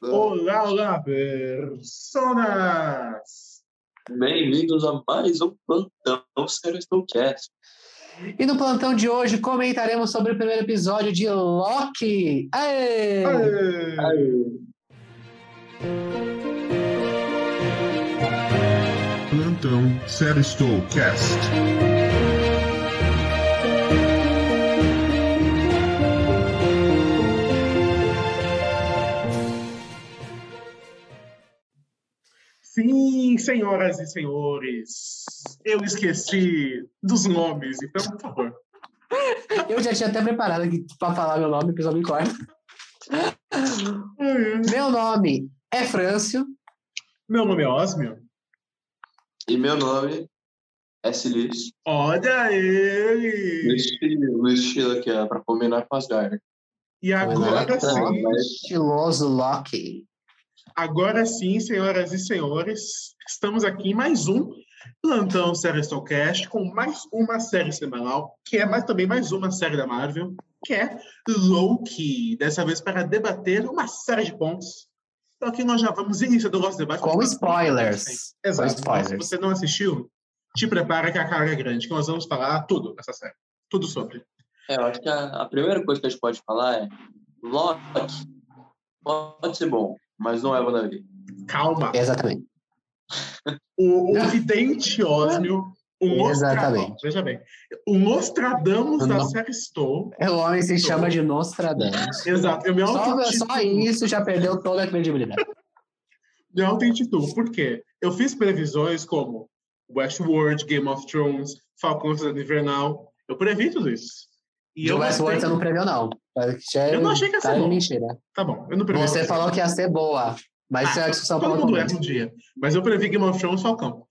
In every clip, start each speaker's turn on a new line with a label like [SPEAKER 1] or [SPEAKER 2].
[SPEAKER 1] Olá, olá, personas!
[SPEAKER 2] Bem-vindos a mais um Plantão Cast.
[SPEAKER 3] E no plantão de hoje comentaremos sobre o primeiro episódio de Loki. Aê!
[SPEAKER 1] Aê!
[SPEAKER 2] Aê.
[SPEAKER 4] Plantão Cast.
[SPEAKER 1] Sim, senhoras e senhores, eu esqueci dos nomes, então, por favor.
[SPEAKER 3] Eu já tinha até preparado aqui para falar meu nome, o pessoal me corta. Meu nome é Frâncio.
[SPEAKER 1] Meu nome é Osmio.
[SPEAKER 2] E meu nome é Silício.
[SPEAKER 1] Olha ele!
[SPEAKER 2] estilo, no estilo aqui, ó, pra combinar com as garras.
[SPEAKER 1] E agora
[SPEAKER 3] Olha,
[SPEAKER 1] sim,
[SPEAKER 3] Estiloso Loki.
[SPEAKER 1] Agora sim, senhoras e senhores, estamos aqui em mais um Plantão Série Cast com mais uma série semanal, que é mais, também mais uma série da Marvel, que é Loki. Dessa vez para debater uma série de pontos. Então aqui nós já vamos iniciar o nosso debate.
[SPEAKER 3] Com spoilers.
[SPEAKER 1] Exato.
[SPEAKER 3] Com
[SPEAKER 1] Então, se
[SPEAKER 3] spoilers.
[SPEAKER 1] você não assistiu, te prepara que a carga é grande, que nós vamos falar tudo nessa série. Tudo sobre.
[SPEAKER 2] É, eu acho que a, a primeira coisa que a gente pode falar é Loki pode ser bom, mas não é WandaVision.
[SPEAKER 1] Calma.
[SPEAKER 3] Exatamente.
[SPEAKER 1] O, o vidente Osmio, o Nostradamus, veja bem, o Nostradamus da
[SPEAKER 3] No-
[SPEAKER 1] série Estou,
[SPEAKER 3] O homem se chama de Nostradamus.
[SPEAKER 1] exato, eu me
[SPEAKER 3] Só, só isso já perdeu toda a credibilidade.
[SPEAKER 1] me auto-intitulo, por quê? Eu fiz previsões como Westworld, Game of Thrones, Falcão Invernal, eu previ tudo isso. E
[SPEAKER 3] De
[SPEAKER 1] eu
[SPEAKER 3] Westworld você
[SPEAKER 1] gostei-
[SPEAKER 3] não previu, não. Já
[SPEAKER 1] Eu não achei que ia ser
[SPEAKER 3] tá
[SPEAKER 1] bom.
[SPEAKER 3] mentira.
[SPEAKER 1] Tá bom, eu não previ.
[SPEAKER 3] Você falou que ia ser boa, mas isso é a discussão
[SPEAKER 1] Todo mundo erra um dia. Mas eu previ Game of Thrones Falcão.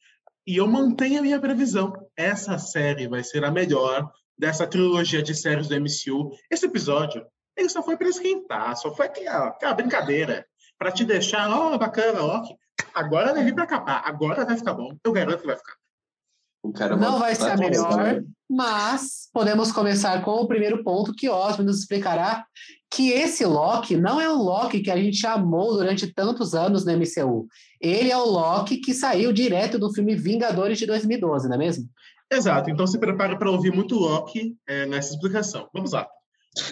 [SPEAKER 1] E eu mantenho a minha previsão. Essa série vai ser a melhor dessa trilogia de séries do MCU. Esse episódio, ele só foi para esquentar, só foi aquela, aquela brincadeira. Para te deixar, ó, bacana, Loki. Agora vai vir para acabar. Agora vai ficar bom. Eu garanto que vai ficar.
[SPEAKER 2] O cara é
[SPEAKER 3] Não vai ser a melhor, mas podemos começar com o primeiro ponto que Osmo nos explicará que esse Loki não é o Loki que a gente amou durante tantos anos no MCU. Ele é o Loki que saiu direto do filme Vingadores de 2012, não é mesmo?
[SPEAKER 1] Exato. Então se prepare para ouvir muito Loki é, nessa explicação. Vamos lá.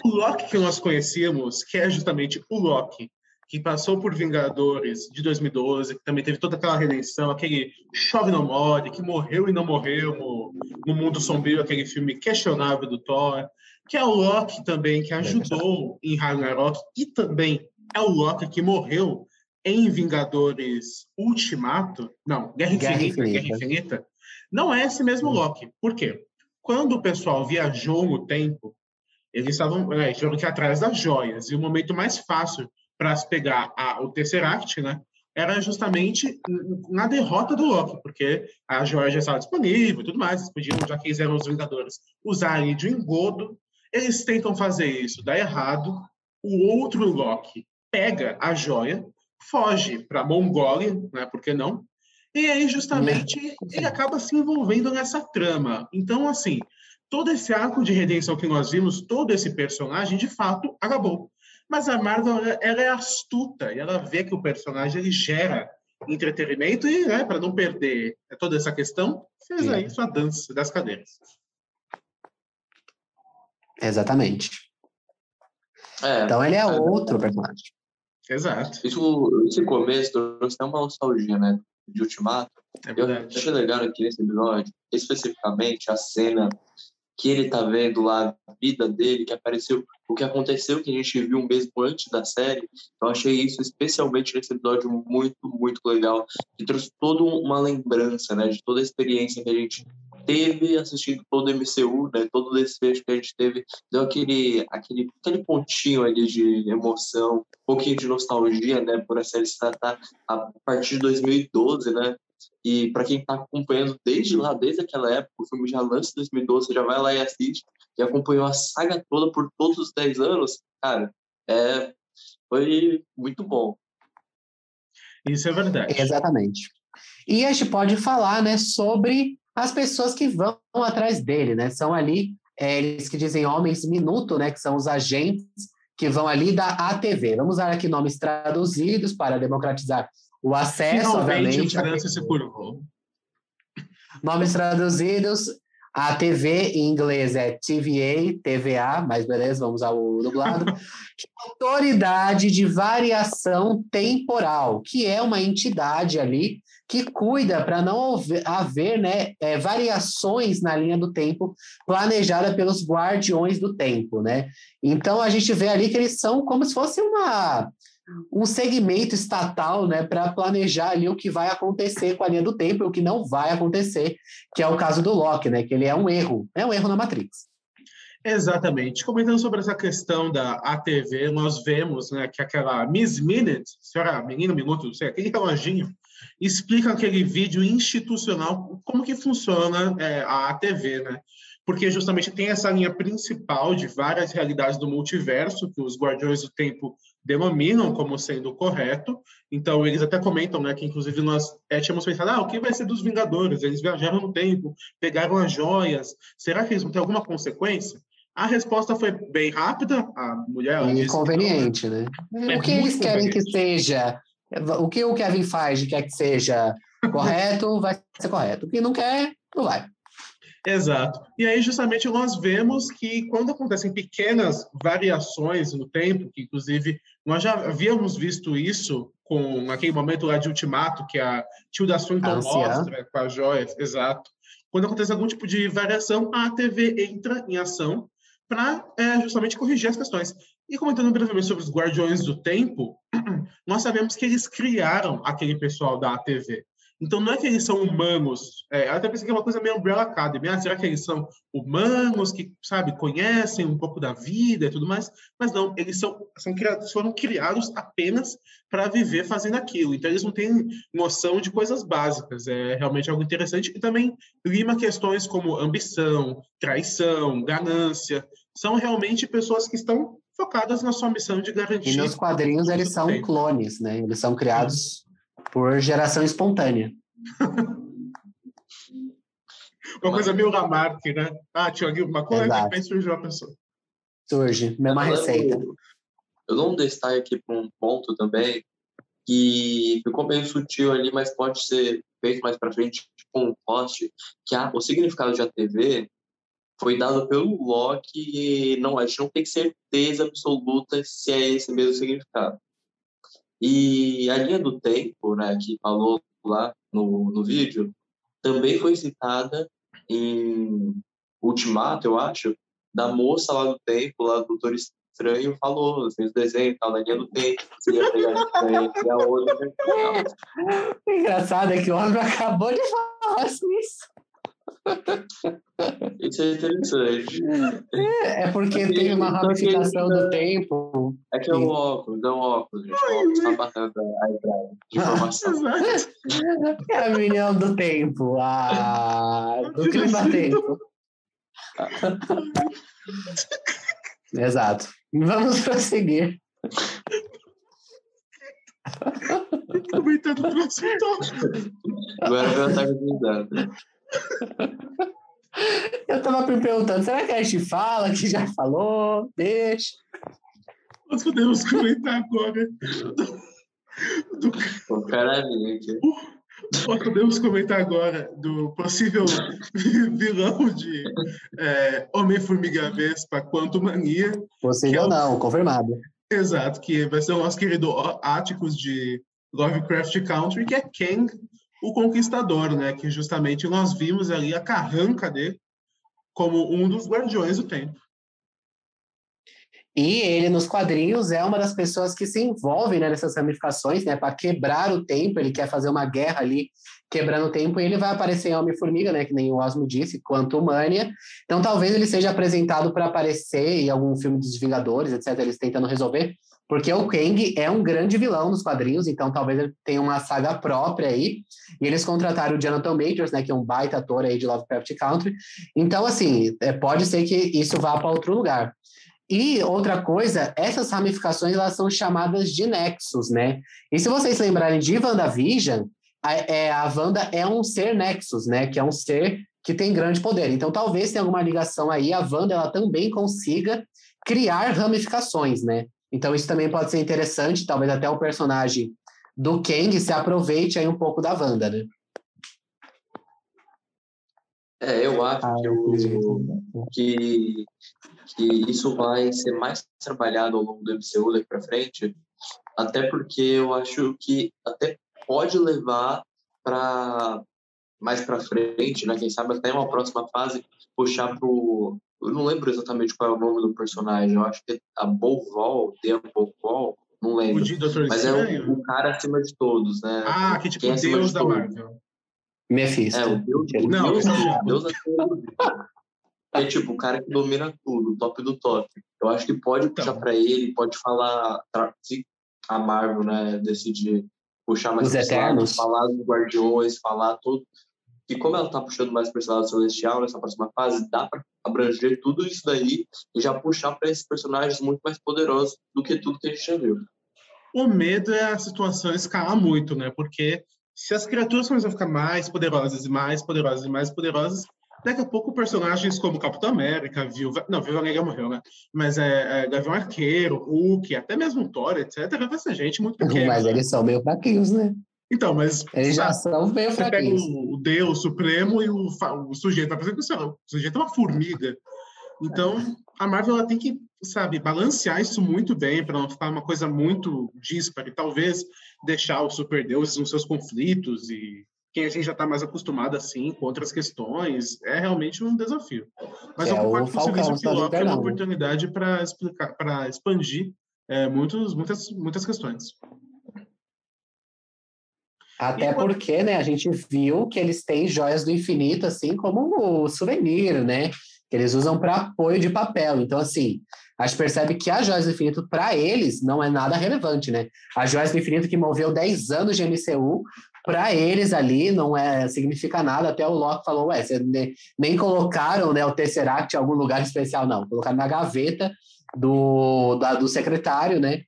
[SPEAKER 1] O Loki que nós conhecemos, que é justamente o Loki que passou por Vingadores de 2012, que também teve toda aquela redenção, aquele chove não more, que morreu e não morreu no, no mundo sombrio, aquele filme questionável do Thor, que é o Loki também que ajudou em Ragnarok e também é o Loki que morreu em Vingadores Ultimato, não, Guerra
[SPEAKER 3] Guerra
[SPEAKER 1] Infinita, Guerra
[SPEAKER 3] Infinita.
[SPEAKER 1] Infinita, não é esse mesmo Loki. Por quê? Quando o pessoal viajou no tempo, eles estavam é, tiveram que ir atrás das joias, e o momento mais fácil para se pegar a, o Tesseract, né, era justamente na derrota do Loki, porque a joia já estava disponível e tudo mais, eles podiam, já que eles eram os Vingadores, usar ele de engodo. Eles tentam fazer isso, dá errado. O outro Loki pega a joia, foge para Mongólia, né, por que não? E aí, justamente, ele acaba se envolvendo nessa trama. Então, assim, todo esse arco de redenção que nós vimos, todo esse personagem, de fato, acabou. Mas a Marvel, ela- é astuta, e ela vê que o personagem, ele gera entretenimento, e, né, para não perder toda essa questão, fez
[SPEAKER 3] Sim.
[SPEAKER 1] aí sua dança das cadeiras.
[SPEAKER 3] Exatamente.
[SPEAKER 2] É,
[SPEAKER 3] Então ele é
[SPEAKER 2] É.
[SPEAKER 3] outro personagem.
[SPEAKER 1] Exato,
[SPEAKER 2] isso, esse começo trouxe até uma nostalgia, né? De Ultimato.
[SPEAKER 1] é
[SPEAKER 2] Eu achei legal aqui nesse episódio, especificamente a cena que ele tá vendo lá, a vida dele, que apareceu, o que aconteceu, que a gente viu mesmo antes da série. Eu achei isso, especialmente nesse episódio, muito, muito legal. Que trouxe toda uma lembrança, né, de toda a experiência que a gente teve assistindo todo o MCU, né, todo o desfecho que a gente teve, deu aquele, aquele, aquele pontinho ali de emoção, um pouquinho de nostalgia, né, por a série se tratar a partir de 2012, né, e para quem está acompanhando desde lá, desde aquela época, o filme já lança em 2012, você já vai lá e assiste, e acompanhou a saga toda por todos os 10 anos, cara, é, foi muito bom.
[SPEAKER 1] Isso é verdade.
[SPEAKER 3] Exatamente. E a gente pode falar, né, sobre as pessoas que vão atrás dele, né? São ali é, eles que dizem homens minuto, né? Que são os agentes que vão ali da ATV. Vamos usar aqui nomes traduzidos para democratizar o acesso,
[SPEAKER 1] Finalmente,
[SPEAKER 3] obviamente.
[SPEAKER 1] França se curvou.
[SPEAKER 3] Nomes traduzidos, a TV em inglês é TVA, TVA, mas beleza, vamos usar o dublado. Autoridade de Variação Temporal, que é uma entidade ali que cuida para não haver, haver né, é, variações na linha do tempo planejada pelos guardiões do tempo, né? Então a gente vê ali que eles são como se fosse uma um segmento estatal, né, para planejar ali o que vai acontecer com a linha do tempo e o que não vai acontecer, que é o caso do Loki, né, que ele é um erro, é um erro na Matrix.
[SPEAKER 1] Exatamente. Comentando sobre essa questão da ATV, nós vemos né, que aquela Miss Minute, senhora Menino Minuto, não sei, aquele reloginho, explica aquele vídeo institucional como que funciona é, a ATV, né? Porque justamente tem essa linha principal de várias realidades do multiverso que os Guardiões do Tempo denominam como sendo correto. Então eles até comentam, né, que inclusive nós é, tínhamos pensado, ah, o que vai ser dos Vingadores? Eles viajaram no tempo, pegaram as joias. Será que eles vão ter alguma consequência? A resposta foi bem rápida. A mulher
[SPEAKER 3] E
[SPEAKER 1] não, né? É
[SPEAKER 3] o que eles querem que seja, o que o Kevin Feige quer que seja correto, vai ser correto. O que não quer, não vai.
[SPEAKER 1] Exato. E aí, justamente, nós vemos que quando acontecem pequenas variações no tempo, que inclusive nós já havíamos visto isso com naquele momento lá de Ultimato, que a Tilda Swinton mostra com as joias, exato. Quando acontece algum tipo de variação, a TV entra em ação para justamente corrigir as questões. E comentando brevemente sobre os Guardiões do Tempo, nós sabemos que eles criaram aquele pessoal da ATV. Então, não é que eles são humanos. É, eu até pensei que é uma coisa meio Umbrella Academy. Ah, será que eles são humanos que, sabe, conhecem um pouco da vida e tudo mais? Mas não, eles são, são criados, foram criados apenas para viver fazendo aquilo. Então, eles não têm noção de coisas básicas. É realmente algo interessante. E também lima questões como ambição, traição, ganância. São realmente pessoas que estão focadas na sua missão de garantir.
[SPEAKER 3] E nos quadrinhos eles são
[SPEAKER 1] Tempo.
[SPEAKER 3] clones, né? Eles são criados por geração espontânea.
[SPEAKER 1] Uma coisa meio Lamarck, né? Ah, tinha ali uma coisa
[SPEAKER 3] Exato.
[SPEAKER 1] e aí surgiu a pessoa.
[SPEAKER 3] Surge, mesma
[SPEAKER 2] Falando-
[SPEAKER 3] receita.
[SPEAKER 2] Eu dou um destaque aqui para um ponto também que ficou meio sutil ali, mas pode ser feito mais para frente com um post, que a, o significado de ATV foi dado pelo Loki e não, a gente não tem certeza absoluta se é esse mesmo significado. E a linha do tempo, né, que falou lá no, no vídeo, também foi citada em Ultimato, eu acho, da moça lá do tempo, lá do Doutor Estranho, falou, fez o desenho e tal, na linha do tempo, você ia pegar né, e a outra.
[SPEAKER 3] O engraçado é que o homem acabou de falar isso.
[SPEAKER 2] Isso é interessante.
[SPEAKER 3] É porque
[SPEAKER 2] Porque
[SPEAKER 3] tem uma ramificação do tempo.
[SPEAKER 2] É que é o óculos, é o óculos, gente. O óculos tá batendo a entrada de informação.
[SPEAKER 3] É a minião do tempo, a... do clima-tempo. Exato. Vamos prosseguir.
[SPEAKER 1] Comentando o próximo tópico.
[SPEAKER 2] Agora eu ataque de risada.
[SPEAKER 3] Eu estava me perguntando, será que a gente fala que já falou? Deixa.
[SPEAKER 1] Nós podemos comentar agora. Do, do,
[SPEAKER 2] O cara aqui.
[SPEAKER 1] nós podemos comentar agora do possível vilão de é, Homem-Formiga Vespa Quanto Mania.
[SPEAKER 3] Possível
[SPEAKER 1] é o-
[SPEAKER 3] não, confirmado.
[SPEAKER 1] Exato, que vai ser o nosso querido Atticus de Lovecraft Country, que é Kang, o Conquistador, né? Que justamente nós vimos ali a carranca dele como um dos guardiões do tempo.
[SPEAKER 3] E ele, nos quadrinhos, é uma das pessoas que se envolvem né, nessas ramificações, né? Para quebrar o tempo, ele quer fazer uma guerra ali, quebrando o tempo, e ele vai aparecer em Homem-Formiga, né? Que nem o Osmo disse, quanto Mania. Então, talvez ele seja apresentado para aparecer em algum filme dos Vingadores, etc. Eles tentando resolver. Porque o Kang é um grande vilão nos quadrinhos, então talvez ele tenha uma saga própria aí. E eles contrataram o Jonathan Majors, né? Que é um baita ator aí de Lovecraft Country. Então, assim, é, pode ser que isso vá para outro lugar. E outra coisa, essas ramificações elas são chamadas de nexos, né? E se vocês lembrarem de WandaVision, a, é, a Wanda é um ser nexus, né? Que é um ser que tem grande poder. Então talvez tenha alguma ligação aí, a Wanda ela também consiga criar ramificações, né? Então isso também pode ser interessante, talvez até o personagem do Kang se aproveite aí um pouco da Wanda, né?
[SPEAKER 2] É, eu acho
[SPEAKER 3] Ah,
[SPEAKER 2] que, o- que, que isso vai ser mais trabalhado ao longo do MCU daqui para frente, até porque eu acho que até pode levar para mais para frente, né? Quem sabe até uma próxima fase puxar pro eu não lembro exatamente qual é o nome do personagem, eu acho que é a Bovol, The Bovol, não
[SPEAKER 1] O
[SPEAKER 2] lembro.
[SPEAKER 1] Doutor
[SPEAKER 2] Mas é o, o cara acima de todos, né?
[SPEAKER 1] Ah, que tipo
[SPEAKER 2] Quem é
[SPEAKER 1] Deus
[SPEAKER 2] de
[SPEAKER 1] da
[SPEAKER 2] todos?
[SPEAKER 1] Marvel.
[SPEAKER 3] Mephisto.
[SPEAKER 2] É, o Deus, o
[SPEAKER 1] Não,
[SPEAKER 2] Deus,
[SPEAKER 1] esse é o
[SPEAKER 2] Deus é tudo. É tipo o cara que domina tudo, o top do top. Eu acho que pode puxar
[SPEAKER 1] Então.
[SPEAKER 2] pra ele, pode falar, se a Marvel, né, decidir puxar mais
[SPEAKER 3] Os Eternos.
[SPEAKER 2] falar dos Guardiões, falar tudo. E como ela tá puxando mais pra esse lado celestial nessa próxima fase, dá pra abranger tudo isso daí e já puxar pra esses personagens muito mais poderosos do que tudo que a gente já viu.
[SPEAKER 1] O medo é a situação escalar muito, né? Porque se as criaturas começam a ficar mais poderosas e mais poderosas e mais poderosas, daqui a pouco personagens como Capitão América, Viúva... Não, Viúva Negra morreu, né? Mas é, é Gavião Arqueiro, Hulk, até mesmo o Thor, etc. Vai ser gente muito pequena.
[SPEAKER 3] Mas eles são meio fraquinhos, né?
[SPEAKER 1] Então, mas
[SPEAKER 3] Eles já são meio
[SPEAKER 1] você pega o, o Deus Supremo e o, o sujeito com isso. O sujeito é uma formiga. Então, a Marvel ela tem que, sabe, balancear isso muito bem para não ficar uma coisa muito díspara e talvez deixar os superdeuses nos seus conflitos e quem a gente já está mais acostumado assim com outras questões é realmente um desafio. Mas
[SPEAKER 3] É
[SPEAKER 1] eu
[SPEAKER 3] o
[SPEAKER 1] concordo com o que
[SPEAKER 3] do
[SPEAKER 1] Loki é uma oportunidade para explicar, para expandir é, muitos, muitas, muitas questões.
[SPEAKER 3] Até
[SPEAKER 1] quando-
[SPEAKER 3] porque, né, a gente viu que eles têm joias do infinito, assim como o souvenir, né? Que eles usam para apoio de papel. Então, assim, a gente percebe que as joias do infinito, para eles, não é nada relevante, né? As joias do infinito que moveu 10 anos de MCU, para eles ali não é significa nada. Até o Loki falou, ué, você ne- nem colocaram né, o Tesseract em algum lugar especial, não. Colocaram na gaveta do, da- do secretário, né?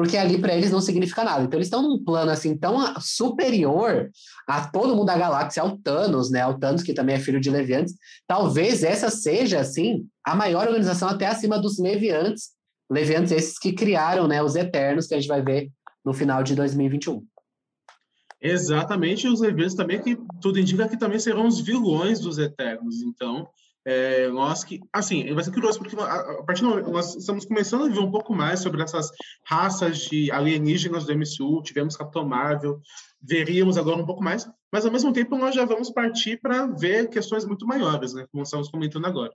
[SPEAKER 3] Porque ali para eles não significa nada. Então eles estão num plano assim tão a- superior a todo mundo da galáxia, ao Thanos, né? Ao Thanos que também é filho de Leviantes. Talvez essa seja assim a maior organização até acima dos Leviantes, Leviantes esses que criaram, né, os Eternos que a gente vai ver no final de 2021.
[SPEAKER 1] Exatamente, os Levianos também, que tudo indica que também serão os vilões dos Eternos. Então, é, nós que, assim, vai ser curioso, porque a, a partir do momento, nós estamos começando a ver um pouco mais sobre essas raças de alienígenas do MCU, tivemos Capitão Marvel, veríamos agora um pouco mais, mas ao mesmo tempo nós já vamos partir para ver questões muito maiores, né, como estamos comentando agora.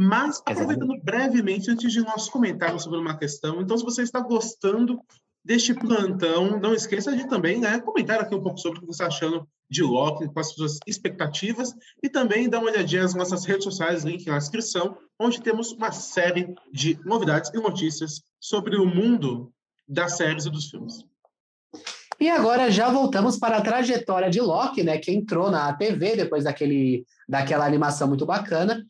[SPEAKER 1] Mas, aproveitando brevemente, antes de nós comentarmos sobre uma questão, então, se você está gostando deste plantão, não esqueça de também né, comentar aqui um pouco sobre o que você está achando de Loki, quais as suas expectativas, e também dar uma olhadinha nas nossas redes sociais, link na descrição, onde temos uma série de novidades e notícias sobre o mundo das séries e dos filmes.
[SPEAKER 3] E agora já voltamos para a trajetória de Loki, né, que entrou na TV depois daquele, daquela animação muito bacana.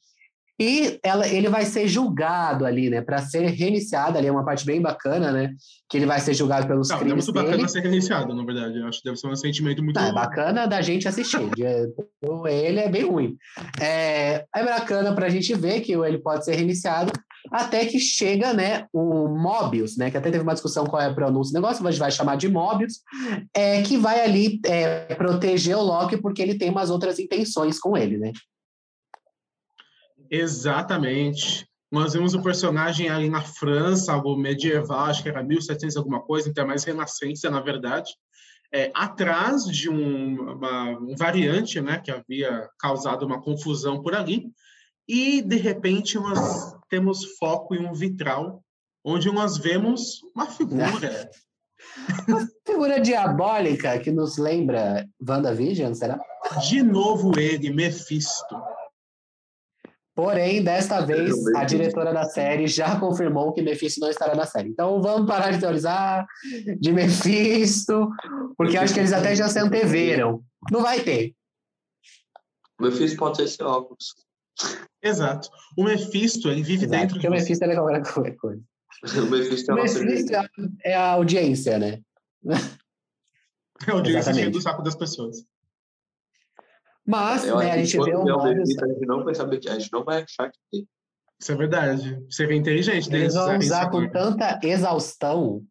[SPEAKER 3] E ela, ele vai ser julgado ali, né, para ser reiniciado ali, é uma parte bem bacana, né, que ele vai ser julgado pelos
[SPEAKER 1] Não, é
[SPEAKER 3] crimes
[SPEAKER 1] muito
[SPEAKER 3] dele.
[SPEAKER 1] bacana ser reiniciado, na verdade. Eu acho que deve ser um sentimento muito...
[SPEAKER 3] Não, é bacana da gente assistir. ele é bem ruim. É, é bacana para a gente ver que ele pode ser reiniciado até que chega, né, o Mobius, né, que até teve uma discussão qual é a pronúncia do negócio, mas vai chamar de Mobius, é, que vai ali é, proteger o Loki porque ele tem umas outras intenções com ele, né?
[SPEAKER 1] Exatamente. Nós vimos o personagem ali na França, algo medieval, acho que era 1700 alguma coisa, então é mais renascença, na verdade, é, atrás de um, uma, um variante, né, que havia causado uma confusão por ali, e de repente nós temos foco em um vitral, onde nós vemos uma figura.
[SPEAKER 3] Figura diabólica que nos lembra WandaVision, será?
[SPEAKER 1] De novo ele, Mephisto.
[SPEAKER 3] Porém, desta vez, a diretora da série já confirmou que Mephisto não estará na série. Então, vamos parar de teorizar de Mephisto, porque acho que eles até já se anteveram. Não vai ter.
[SPEAKER 2] O Mephisto pode ser esse óculos.
[SPEAKER 1] Exato. O Mephisto, ele vive
[SPEAKER 3] Exato,
[SPEAKER 1] dentro
[SPEAKER 3] porque
[SPEAKER 1] de
[SPEAKER 3] o
[SPEAKER 1] você.
[SPEAKER 3] Mephisto é legal para qualquer coisa.
[SPEAKER 2] O Mephisto é
[SPEAKER 3] O
[SPEAKER 2] a
[SPEAKER 3] Mephisto é a- é a audiência, né?
[SPEAKER 1] É o direito
[SPEAKER 3] Exatamente.
[SPEAKER 1] do saco das pessoas.
[SPEAKER 3] Mas,
[SPEAKER 2] Eu
[SPEAKER 3] né, a gente vê.
[SPEAKER 2] Mephisto, a gente não vai saber que a gente não vai achar que tem.
[SPEAKER 1] Isso é verdade. Seria inteligente
[SPEAKER 3] Eles
[SPEAKER 1] deles
[SPEAKER 3] vão
[SPEAKER 1] usarem
[SPEAKER 3] usar
[SPEAKER 1] isso
[SPEAKER 3] com
[SPEAKER 1] agora.
[SPEAKER 3] tanta exaustão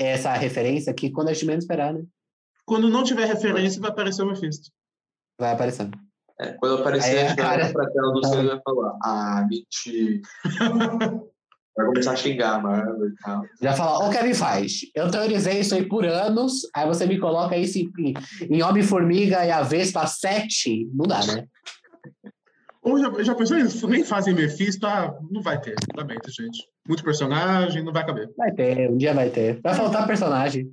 [SPEAKER 3] essa referência que quando a gente menos esperar, né?
[SPEAKER 1] Quando não tiver referência, vai aparecer o Mephisto.
[SPEAKER 3] Vai aparecendo.
[SPEAKER 2] É, quando aparecer,
[SPEAKER 3] Aí
[SPEAKER 2] a
[SPEAKER 3] a
[SPEAKER 2] gente vai
[SPEAKER 3] cara-
[SPEAKER 2] olhar pra tela do cinema e vai falar, ah, mentira. vai começar a xingar a Marvel e tal.
[SPEAKER 3] Já fala, ô Kevin faz. Eu teorizei isso aí por anos, aí você me coloca isso em, em Homem-Formiga e a Vespa 7. Não dá, né?
[SPEAKER 1] Ou já, já pensou, eles nem fazem Mephisto, ah, não vai ter. Lamento, gente. Muito personagem, não vai caber.
[SPEAKER 3] Vai ter, um dia vai ter. Vai faltar personagem.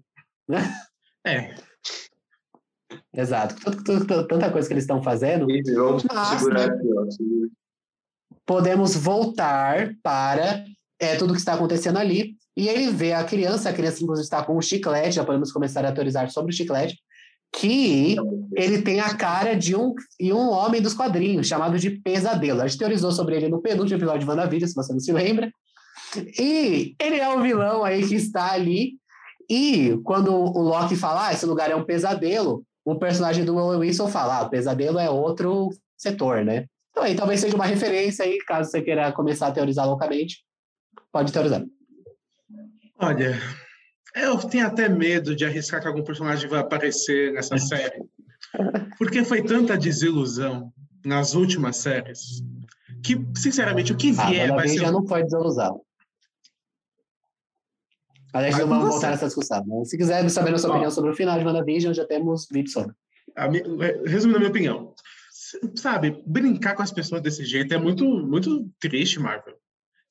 [SPEAKER 1] É,
[SPEAKER 3] Exato. Tanto- tanto- Tanta coisa que eles estão fazendo.
[SPEAKER 2] E vamos
[SPEAKER 3] Mas,
[SPEAKER 2] segurar aqui, ó.
[SPEAKER 3] podemos voltar para é, tudo que está acontecendo ali. E ele vê a criança, a criança inclusive está com um chiclete, já podemos começar a teorizar sobre o chiclete, que ele tem a cara de um, e um homem dos quadrinhos, chamado de Pesadelo. A gente teorizou sobre ele no penúltimo episódio de WandaVision, se você não se lembra. E ele é o vilão aí que está ali. E quando o Loki fala, ah, esse lugar é um pesadelo, o personagem do Owen Wilson fala, ah, o pesadelo é outro setor, né? Então aí talvez seja uma referência aí, caso você queira começar a teorizar loucamente, pode teorizar.
[SPEAKER 1] olha, eu tenho até medo de arriscar que algum personagem vai aparecer nessa série. Porque foi tanta desilusão nas últimas séries que, sinceramente, o que
[SPEAKER 3] Ah,
[SPEAKER 1] vier vai ser.
[SPEAKER 3] WandaVision não foi desilusão. Aliás, não
[SPEAKER 1] com
[SPEAKER 3] vamos voltar nessa discussão. Né? Se quiser saber a sua opinião sobre o final de WandaVision, já temos vídeo sobre.
[SPEAKER 1] Mi- Resumindo a minha opinião, sabe, brincar com as pessoas desse jeito é muito, muito triste, Marvel.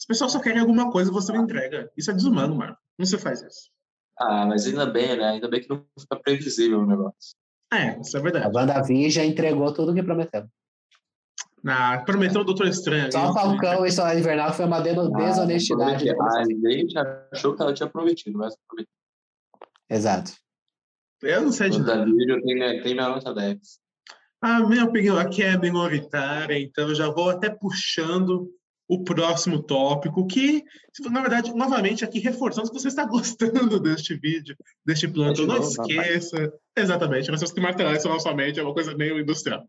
[SPEAKER 1] As pessoas só querem alguma coisa e você não entrega. Isso é desumano, Marvel. Não se faz isso.
[SPEAKER 2] Ah, mas ainda bem, né? Ainda bem que não fica previsível o negócio.
[SPEAKER 1] É, isso é
[SPEAKER 3] A
[SPEAKER 1] verdade.
[SPEAKER 3] WandaVision entregou tudo o que prometeu.
[SPEAKER 1] Na, prometeu o Doutor Estranho.
[SPEAKER 3] Só o Falcão e Soldado Invernal foi uma
[SPEAKER 2] Ah,
[SPEAKER 3] desonestidade.
[SPEAKER 2] prometi- A gente achou que ela tinha prometido, mas prometido.
[SPEAKER 3] Exato.
[SPEAKER 1] Eu não sei de nada.
[SPEAKER 2] Davi tem, tem minha nota 10.
[SPEAKER 1] A minha opinião aqui é minoritária, então eu já vou até puxando o próximo tópico, que, na verdade, novamente aqui reforçando se você está gostando deste vídeo, deste plano,
[SPEAKER 2] De
[SPEAKER 1] não esqueça, exatamente, nós temos que martelar isso nossamente, é uma coisa meio industrial.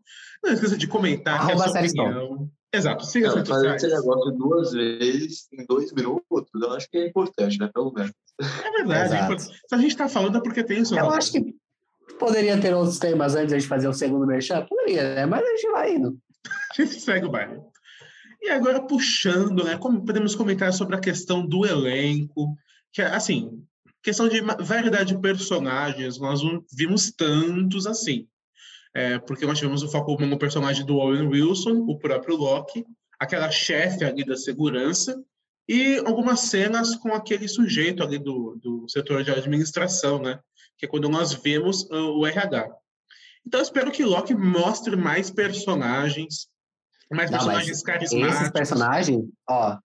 [SPEAKER 1] Não esqueça de comentar aqui a
[SPEAKER 3] Arroba
[SPEAKER 1] sua opinião. Exato, siga as
[SPEAKER 2] fazer
[SPEAKER 1] sociais.
[SPEAKER 2] esse negócio duas vezes em dois minutos, eu acho que é importante, né? Pelo menos.
[SPEAKER 1] É verdade, é importante. se a gente está falando é porque tem isso.
[SPEAKER 3] Eu acho que poderia ter outros temas antes de a gente fazer o segundo merchan. Poderia, né? Mas a gente vai indo.
[SPEAKER 1] A gente segue o baile. E agora, puxando, né, como podemos comentar sobre a questão do elenco, que é, assim, questão de variedade de personagens, nós não vimos tantos assim. É, porque nós tivemos o foco no personagem do Owen Wilson, o próprio Loki, aquela chefe ali da segurança, e algumas cenas com aquele sujeito ali do, do setor de administração, né? Que é quando nós vemos ah, o RH. Então, espero que Loki mostre mais personagens, mais
[SPEAKER 3] Não,
[SPEAKER 1] personagens
[SPEAKER 3] Esses
[SPEAKER 1] carismáticos.
[SPEAKER 3] personagens, ó,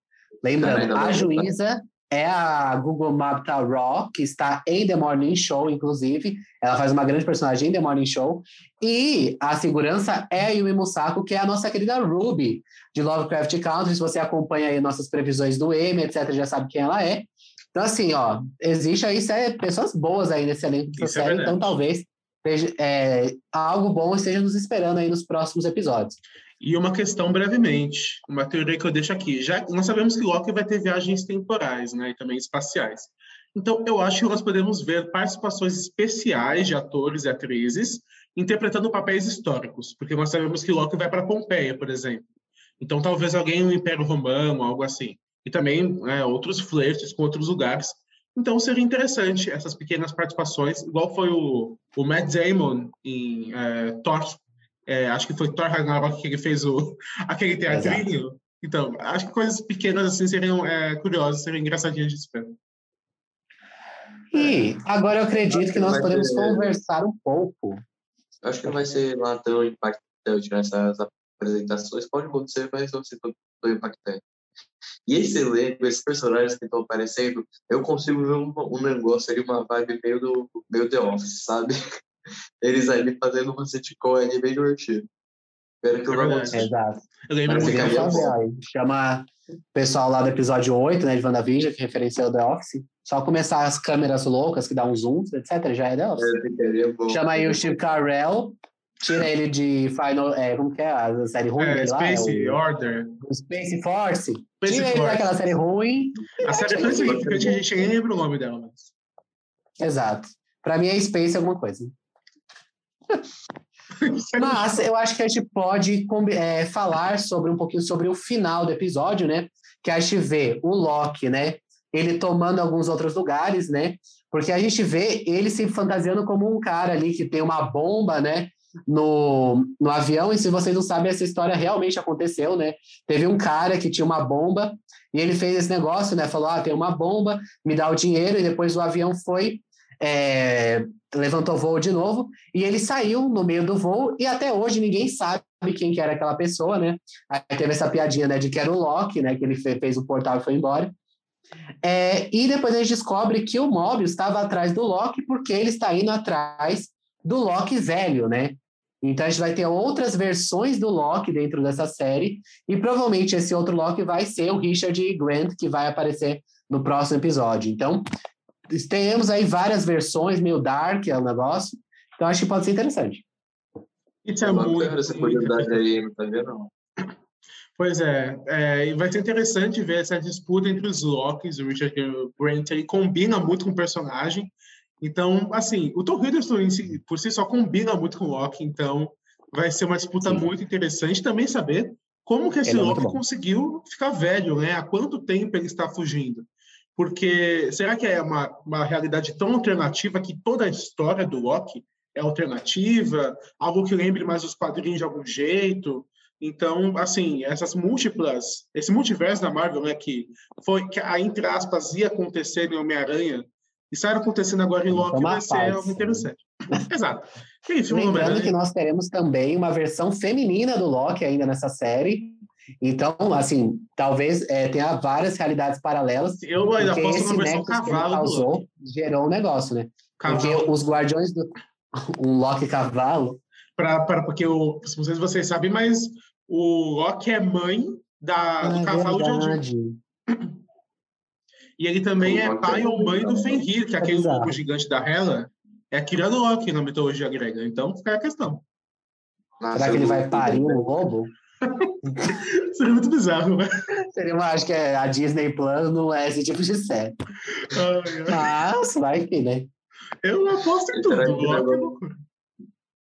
[SPEAKER 3] lembrando, a juíza é a Google Mapta Raw, que está em The Morning Show, inclusive. Ela faz uma grande personagem em The Morning Show. E a segurança é a Yumi Musako, que é a nossa querida Ruby, de Lovecraft Country. Se você acompanha aí nossas previsões do Emmy, etc., já sabe quem ela é. Então, assim, ó, existe aí sé- pessoas boas aí nesse elenco dessa
[SPEAKER 1] é
[SPEAKER 3] série,
[SPEAKER 1] verdade.
[SPEAKER 3] então talvez seja, é, algo bom esteja nos esperando aí nos próximos episódios.
[SPEAKER 1] E uma questão brevemente, uma teoria que eu deixo aqui. Já nós sabemos que Loki vai ter viagens temporais, né, e também espaciais. Então, eu acho que nós podemos ver participações especiais de atores e atrizes interpretando papéis históricos, porque nós sabemos que Loki vai para Pompeia, por exemplo. Então, talvez alguém no Império Romano, algo assim. E também né, outros flertes com outros lugares. Então, seria interessante essas pequenas participações, igual foi o, o Matt Damon em é, Thor é, acho que foi Thor Ragnarok que ele fez o, aquele teatrinho. Então, acho que coisas pequenas assim seriam é, curiosas, seriam engraçadinhas de ver.
[SPEAKER 3] E agora eu acredito que nós
[SPEAKER 2] Vai
[SPEAKER 3] podemos
[SPEAKER 2] ser-
[SPEAKER 3] conversar um pouco.
[SPEAKER 2] Eu acho que não vai ser lá tão impactante nessas apresentações. Pode acontecer, mas não ser tão, tão impactante. E esse elenco, esses personagens que estão aparecendo, eu consigo ver um, um negócio ali, uma vibe meio do meio The Office, sabe? Eles ali fazendo uma sitcom ali bem divertido. Espero que
[SPEAKER 1] É
[SPEAKER 2] não
[SPEAKER 1] verdade.
[SPEAKER 2] aconteça.
[SPEAKER 3] Exato.
[SPEAKER 1] Eu lembro
[SPEAKER 2] Mas
[SPEAKER 1] muito
[SPEAKER 3] fazer, ó, chama o pessoal lá do episódio 8, né, de WandaVision, que referenciou The Office. Só começar as câmeras loucas, que dá um zoom, etc., já é The Office.
[SPEAKER 2] É, bom.
[SPEAKER 3] Chama aí o Steve Carell Tira ele de Final. É, como que é a série ruim?
[SPEAKER 1] É,
[SPEAKER 3] lá,
[SPEAKER 1] Space
[SPEAKER 3] é o,
[SPEAKER 1] Order.
[SPEAKER 3] o Space Force.
[SPEAKER 1] Space
[SPEAKER 3] Tira ele
[SPEAKER 1] Force.
[SPEAKER 3] daquela série ruim.
[SPEAKER 1] A série foi significante, a gente nem lembra o nome dela, mas.
[SPEAKER 3] Exato. Pra mim é Space alguma coisa. Mas eu acho que a gente pode é, falar sobre um pouquinho sobre o final do episódio, né? Que a gente vê o Loki, né? Ele tomando alguns outros lugares, né? Porque a gente vê ele se fantasiando como um cara ali que tem uma bomba, né? No, no avião, e se vocês não sabem, essa história realmente aconteceu, né? Teve um cara que tinha uma bomba e ele fez esse negócio, né? Falou: ah, tem uma bomba, me dá o dinheiro, e depois o avião foi, é, levantou voo de novo, e ele saiu no meio do voo, e até hoje ninguém sabe quem que era aquela pessoa, né? Aí teve essa piadinha, né, de que era o Loki, né, que ele fe- fez o portal e foi embora. É, e depois a gente descobre que o Mobius estava atrás do Loki porque ele está indo atrás do Loki velho, né? Então a gente vai ter outras versões do Loki dentro dessa série, e provavelmente esse outro Loki vai ser o Richard Grant, que vai aparecer no próximo episódio. Então, teremos aí várias versões, meio dark é o negócio, então acho que pode ser interessante.
[SPEAKER 1] Isso
[SPEAKER 2] É
[SPEAKER 1] é muito.
[SPEAKER 2] essa curiosidade aí, não tá vendo?
[SPEAKER 1] Pois é, é, e vai ser interessante ver essa disputa entre os Locks, o Richard Grant, ele combina muito com o personagem, então, assim, o Tom Hiddleston si- por si só combina muito com o Loki, então vai ser uma disputa
[SPEAKER 3] Sim.
[SPEAKER 1] muito interessante também saber como que esse
[SPEAKER 3] Ele é
[SPEAKER 1] Loki
[SPEAKER 3] bom.
[SPEAKER 1] conseguiu ficar velho, né? Há quanto tempo ele está fugindo? Porque será que é uma, uma realidade tão alternativa que toda a história do Loki é alternativa, algo que lembre mais os quadrinhos de algum jeito? Então, assim, essas múltiplas, esse multiverso da Marvel, né, que foi, que, a, entre aspas, ia acontecer em Homem-Aranha, está acontecendo agora em Loki, vai ser algo interessante. Exato. E filme
[SPEAKER 3] Lembrando que nós teremos também uma versão feminina do Loki ainda nessa série. Então, assim, talvez é, tenha várias realidades paralelas.
[SPEAKER 1] eu ainda
[SPEAKER 3] Porque
[SPEAKER 1] posso
[SPEAKER 3] esse
[SPEAKER 1] uma versão
[SPEAKER 3] nexus que ele
[SPEAKER 1] cavalo do
[SPEAKER 3] causou gerou um negócio, né? Porque
[SPEAKER 1] Cavalo,
[SPEAKER 3] os guardiões do... Um Loki cavalo.
[SPEAKER 1] pra, pra, porque o, não sei se vocês sabem, mas o Loki é mãe da, do
[SPEAKER 3] Ah,
[SPEAKER 1] cavalo de Odin.
[SPEAKER 3] verdade.
[SPEAKER 1] E ele também é
[SPEAKER 2] Loki
[SPEAKER 1] pai
[SPEAKER 2] é
[SPEAKER 1] ou mãe do. Fenrir, que é aquele
[SPEAKER 3] bizarro.
[SPEAKER 1] lobo gigante da Hela. É a Kira do Loki na mitologia grega. Então, fica a questão.
[SPEAKER 3] Será que ele vai parir um lobo?
[SPEAKER 1] Seria muito bizarro, né?
[SPEAKER 3] Seria uma, acho que é, a Disney Plus não é esse tipo de série.
[SPEAKER 1] Ai.
[SPEAKER 3] Mas vai que, né?
[SPEAKER 1] Eu aposto em tudo.
[SPEAKER 2] Será que
[SPEAKER 1] Loki é loucura.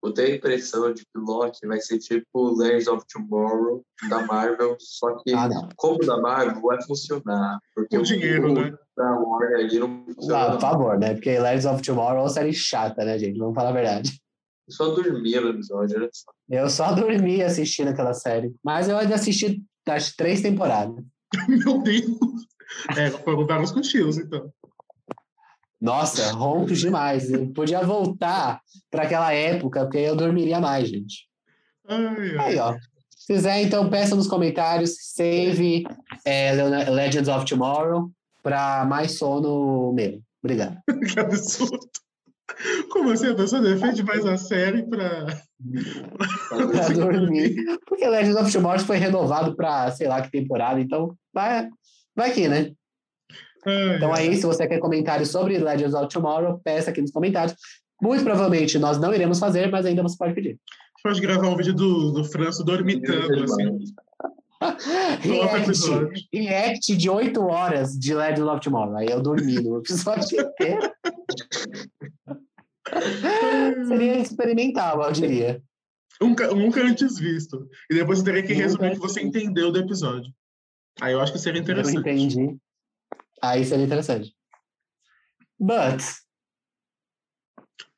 [SPEAKER 2] Eu tenho a impressão de que o Loki vai ser tipo Legends of Tomorrow da Marvel, só que
[SPEAKER 3] Ah,
[SPEAKER 2] como da Marvel vai funcionar. Porque
[SPEAKER 1] Com dinheiro,
[SPEAKER 2] o,
[SPEAKER 1] né?
[SPEAKER 2] Da Warner ali não funciona.
[SPEAKER 3] Ah, por favor, né? Porque Legends of Tomorrow é uma série chata, né, gente? Vamos falar a verdade.
[SPEAKER 2] Só dormia no episódio, olha só.
[SPEAKER 3] Eu só dormi assistindo aquela série. Mas eu ainda assisti as três temporadas.
[SPEAKER 1] Meu Deus. É, foram vários cochilos, então.
[SPEAKER 3] Nossa, roncos demais. Eu podia voltar para aquela época, porque eu dormiria mais, gente.
[SPEAKER 1] Ai, ai.
[SPEAKER 3] Aí, ó. Se quiser, então, peça nos comentários, save é, Legends of Tomorrow para mais sono meu. Obrigado.
[SPEAKER 1] Que absurdo. Como assim? A pessoa defende mais a série pra.
[SPEAKER 3] Pra dormir. Porque Legends of Tomorrow foi renovado para sei lá que temporada, então vai, vai aqui, né?
[SPEAKER 1] Ai,
[SPEAKER 3] Então aí, se você quer comentários sobre Legends of Tomorrow, peça aqui nos comentários. Muito provavelmente nós não iremos fazer, mas ainda você pode pedir.
[SPEAKER 1] Pode gravar um vídeo do, do Franço dormitando, assim.
[SPEAKER 3] React,
[SPEAKER 1] episódio.
[SPEAKER 3] react de 8 horas de Legends of Tomorrow. Aí eu dormi no episódio inteiro. Seria experimental, eu diria.
[SPEAKER 1] Nunca, nunca antes visto. E depois você teria que resumir o que você entendeu do episódio. Aí eu acho que seria
[SPEAKER 3] Eu
[SPEAKER 1] interessante.
[SPEAKER 3] entendi. Aí seria interessante. But,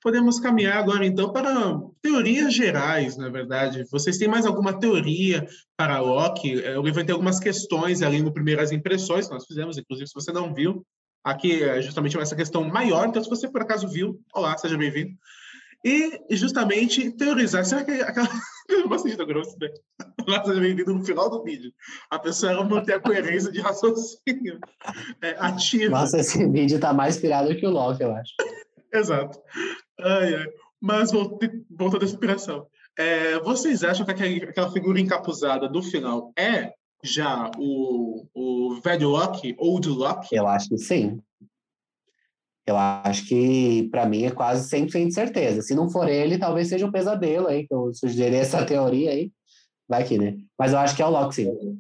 [SPEAKER 1] Podemos caminhar agora, então, para teorias gerais, na verdade. Vocês têm mais alguma teoria para Loki? Eu levantei algumas questões ali no Primeiras Impressões que nós fizemos, inclusive, se você não viu. Aqui é justamente essa questão maior, então, se você por acaso viu, olá, seja bem-vindo. E justamente teorizar. Será que aquela. Eu do grosso, né? Olá, seja bem-vindo no final do vídeo. A pessoa manter a coerência de raciocínio é, ativa.
[SPEAKER 3] nossa, esse vídeo tá mais pirado que o Loki, eu acho.
[SPEAKER 1] Exato. Ai, ai. Mas voltando à inspiração. É, vocês acham que aquela figura encapuzada do final é já o, o velho Loki ou do Loki?
[SPEAKER 3] Eu acho que sim. Eu acho que, para mim, é quase 100% de certeza. Se não for ele, talvez seja um pesadelo aí, que eu sugeri essa teoria aí. Vai que, né? Mas eu acho que é o Loki, sim.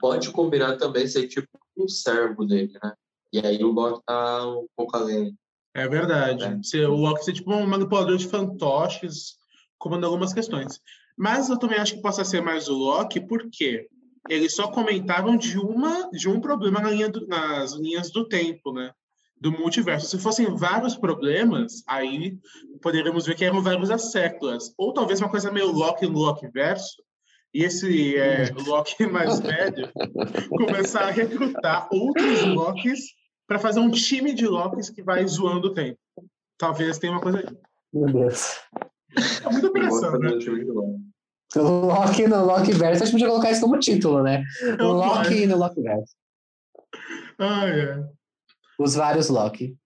[SPEAKER 2] Pode combinar também ser tipo um servo dele, né? E aí o Loki tá um pouco além.
[SPEAKER 1] É verdade.
[SPEAKER 2] É.
[SPEAKER 1] Se o Loki ser tipo um manipulador de fantoches, comandando algumas questões. Mas eu também acho que possa ser mais o Loki, porque eles só comentavam de uma de um problema na linha do- nas linhas do tempo, né? Do multiverso. Se fossem vários problemas, aí poderíamos ver que eram vários há séculos. Ou talvez uma coisa meio Loki no Loki verso. E esse é, Loki mais velho começar a recrutar outros Lokis para fazer um time de Lokis que vai zoando o tempo. Talvez tenha uma coisa aí.
[SPEAKER 3] Meu Deus.
[SPEAKER 1] É muita operação,
[SPEAKER 2] Gosta
[SPEAKER 1] né?
[SPEAKER 2] Loki.
[SPEAKER 3] No Loki Verso, a gente podia colocar isso como título, né? O
[SPEAKER 1] Eu
[SPEAKER 3] Loki no Loki Verso.
[SPEAKER 1] Ah, é.
[SPEAKER 3] Os vários Loki.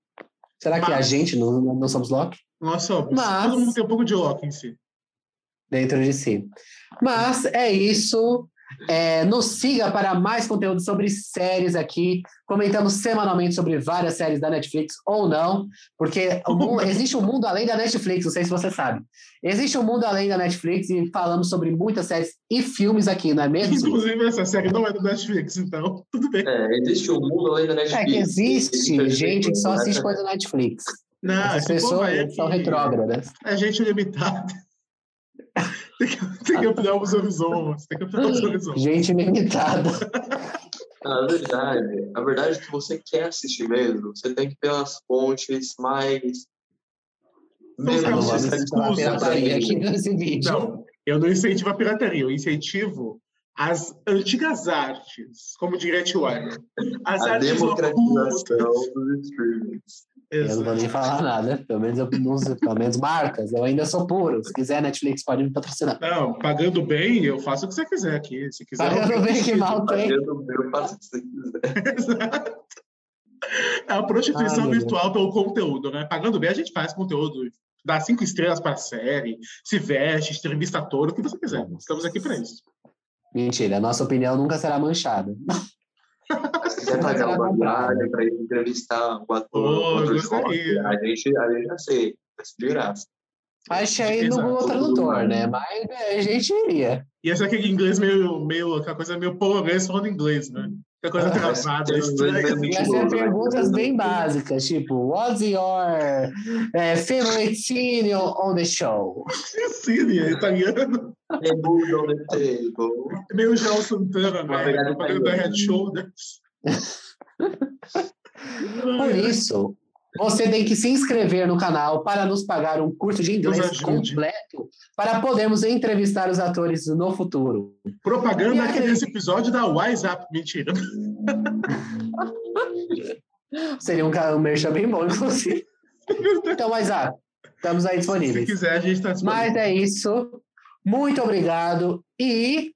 [SPEAKER 3] Será que a
[SPEAKER 1] Mas-
[SPEAKER 3] gente não, não somos Loki?
[SPEAKER 1] Nós somos.
[SPEAKER 3] Mas-
[SPEAKER 1] Todo mundo tem um pouco de Loki em si.
[SPEAKER 3] dentro de si. Mas é isso. É, nos siga para mais conteúdo sobre séries aqui. Comentamos semanalmente sobre várias séries da Netflix ou não, porque o mu- existe um mundo além da Netflix, não sei se você sabe. Existe um mundo além da Netflix e falamos sobre muitas séries e filmes aqui, não é mesmo?
[SPEAKER 1] Inclusive, essa série não é do Netflix, então tudo bem.
[SPEAKER 2] É, existe um mundo além da Netflix.
[SPEAKER 3] É que existe
[SPEAKER 2] Existe
[SPEAKER 3] gente que só assiste coisa na Netflix.
[SPEAKER 1] Não,
[SPEAKER 3] Essas
[SPEAKER 1] aí é
[SPEAKER 3] pessoas são retrógradas.
[SPEAKER 1] É gente limitada. Tem, que, tem que ampliar os horizontes. Tem que ampliar os horizontes.
[SPEAKER 3] Gente limitada.
[SPEAKER 2] Na verdade, a verdade é que você quer assistir mesmo, você tem que ir pelas fontes mais.
[SPEAKER 1] Não,
[SPEAKER 3] Eu não a
[SPEAKER 1] eu não incentivo a pirataria, eu incentivo as antigas artes, como diria Tio Warner. As
[SPEAKER 2] A
[SPEAKER 1] artes
[SPEAKER 2] democratização
[SPEAKER 1] ocultas.
[SPEAKER 2] dos streamings.
[SPEAKER 3] Eu não vou nem falar nada. Pelo menos, eu, não uso- pelo menos marcas. Eu ainda sou puro. Se quiser, Netflix pode me patrocinar.
[SPEAKER 1] Não, pagando bem, eu faço o que você quiser aqui. Se quiser,
[SPEAKER 3] Pagando
[SPEAKER 1] eu-
[SPEAKER 3] bem que mal tem.
[SPEAKER 2] Fazendo meu, faça o que você quiser.
[SPEAKER 1] Exato. É a prostituição
[SPEAKER 3] meu
[SPEAKER 1] virtual pelo conteúdo, né? Pagando bem, a gente faz conteúdo. Dá cinco estrelas para a série, se veste, entrevista ator, o que você quiser. Estamos aqui para isso.
[SPEAKER 3] Mentira, a nossa opinião nunca será manchada.
[SPEAKER 2] Se quiser pagar uma viagem para entrevistar o ator,
[SPEAKER 1] Oh,
[SPEAKER 2] jovem, a gente, a gente aceita, de graça.
[SPEAKER 3] Achei no. Google Tradutor, né? Mas é, a gente iria.
[SPEAKER 1] E esse é aquele inglês meio, meio aquela coisa meio polonês falando inglês, né? Aquela coisa
[SPEAKER 3] Ah,
[SPEAKER 1] travada,
[SPEAKER 2] mas-
[SPEAKER 1] estranha.
[SPEAKER 2] mas-
[SPEAKER 3] Ia ser
[SPEAKER 2] Mentiroso, né?
[SPEAKER 3] perguntas bem básicas, tipo, what's your eh, favorite scene on the show?
[SPEAKER 1] Sim, é italiano.
[SPEAKER 2] Remove on the table.
[SPEAKER 1] Meio João Santana, né?
[SPEAKER 2] pegada
[SPEAKER 1] Propaganda da. Head Shoulders.
[SPEAKER 3] Por isso, você tem que se inscrever no canal para nos pagar um curso de inglês completo para podermos entrevistar os atores no futuro.
[SPEAKER 1] Propaganda aqui
[SPEAKER 3] aquele-
[SPEAKER 1] nesse episódio da WhatsApp. Mentira.
[SPEAKER 3] Seria um, um merchan bem bom, inclusive. Então, ah, estamos aí
[SPEAKER 1] Se
[SPEAKER 3] disponíveis.
[SPEAKER 1] quiser, a gente está disponível.
[SPEAKER 3] Mas é isso. Muito obrigado e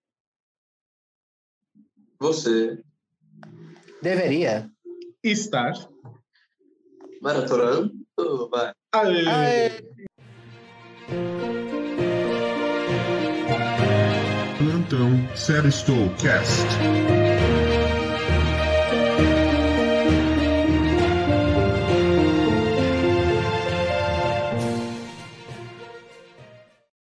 [SPEAKER 2] Você,
[SPEAKER 3] deveria.
[SPEAKER 1] Estar.
[SPEAKER 2] maratonando, vai.
[SPEAKER 1] Aê.
[SPEAKER 3] Aê.
[SPEAKER 4] Plantão Sério Estou Cast.